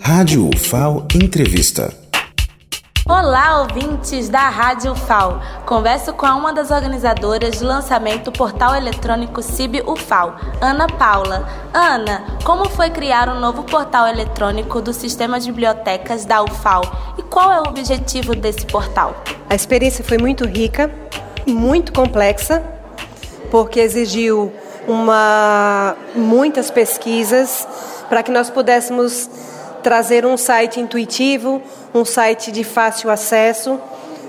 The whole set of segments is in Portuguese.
Rádio UFAO Entrevista. Olá, ouvintes da Rádio UFAO. Converso com uma das organizadoras do lançamento do portal eletrônico CIB UFAO, Ana Paula. Ana, como foi criar um novo portal eletrônico do sistema de bibliotecas da UFAO e qual é o objetivo desse portal? A experiência foi muito rica, muito complexa, porque exigiu uma, muitas pesquisas para que nós pudéssemos trazer um site intuitivo, um site de fácil acesso,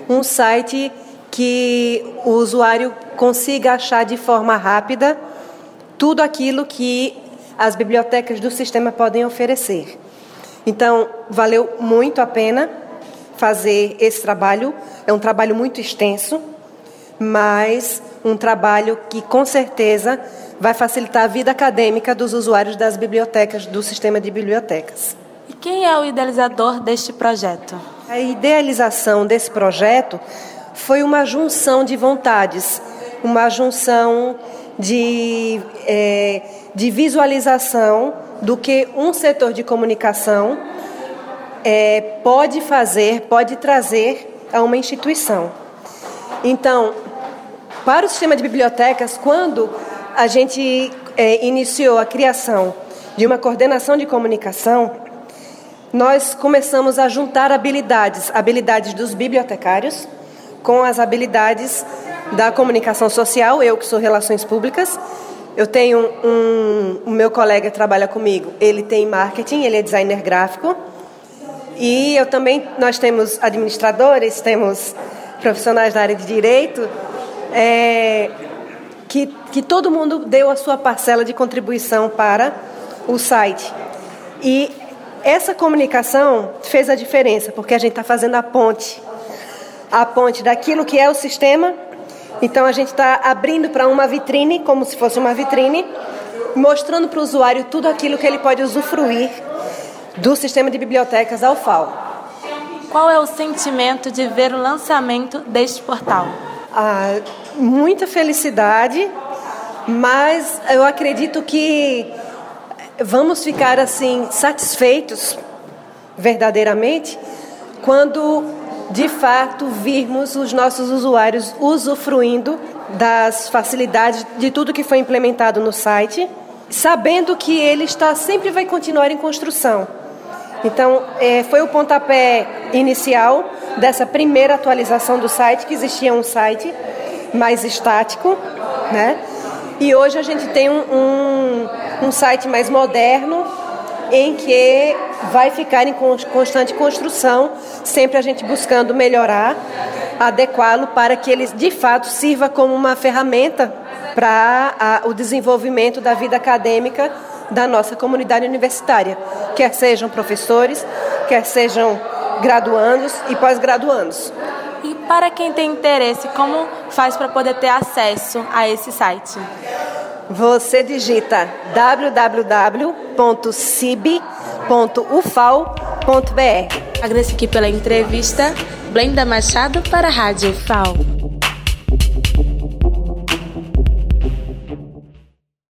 um site que o usuário consiga achar de forma rápida tudo aquilo que as bibliotecas do sistema podem oferecer. Então, valeu muito a pena fazer esse trabalho. É um trabalho muito extenso, mas um trabalho que com certeza vai facilitar a vida acadêmica dos usuários das bibliotecas, do sistema de bibliotecas. E quem é o idealizador deste projeto? A idealização desse projeto foi uma junção de vontades, uma junção de, é, de visualização do que um setor de comunicação é, pode fazer, pode trazer a uma instituição. Então, para o sistema de bibliotecas, quando a gente é, iniciou a criação de uma coordenação de comunicação, nós começamos a juntar habilidades, habilidades dos bibliotecários com as habilidades da comunicação social, eu que sou relações públicas. Eu tenho um, o meu colega trabalha comigo, ele tem marketing, ele é designer gráfico. E eu também, nós temos administradores, temos profissionais da área de direito, é, que, que todo mundo deu a sua parcela de contribuição para o site. E essa comunicação fez a diferença, porque a gente está fazendo a ponte a ponte daquilo que é o sistema. Então a gente está abrindo para uma vitrine, como se fosse uma vitrine, mostrando para o usuário tudo aquilo que ele pode usufruir do sistema de bibliotecas da UFAO. Qual é o sentimento de ver o lançamento deste portal? Ah, muita felicidade, mas eu acredito que vamos ficar assim satisfeitos verdadeiramente quando de fato virmos os nossos usuários usufruindo das facilidades de tudo que foi implementado no site, sabendo que ele está sempre vai continuar em construção. Então, é, foi o pontapé inicial dessa primeira atualização do site, que existia um site mais estático, né? E hoje a gente tem um, um um site mais moderno, em que vai ficar em constante construção, sempre a gente buscando melhorar, adequá-lo para que ele de fato sirva como uma ferramenta para o desenvolvimento da vida acadêmica da nossa comunidade universitária, quer sejam professores, quer sejam graduandos e pós-graduandos. E para quem tem interesse, como faz para poder ter acesso a esse site? Você digita www.cib.ufal.br. Agradeço aqui pela entrevista. Blenda Machado para a Rádio UFAL.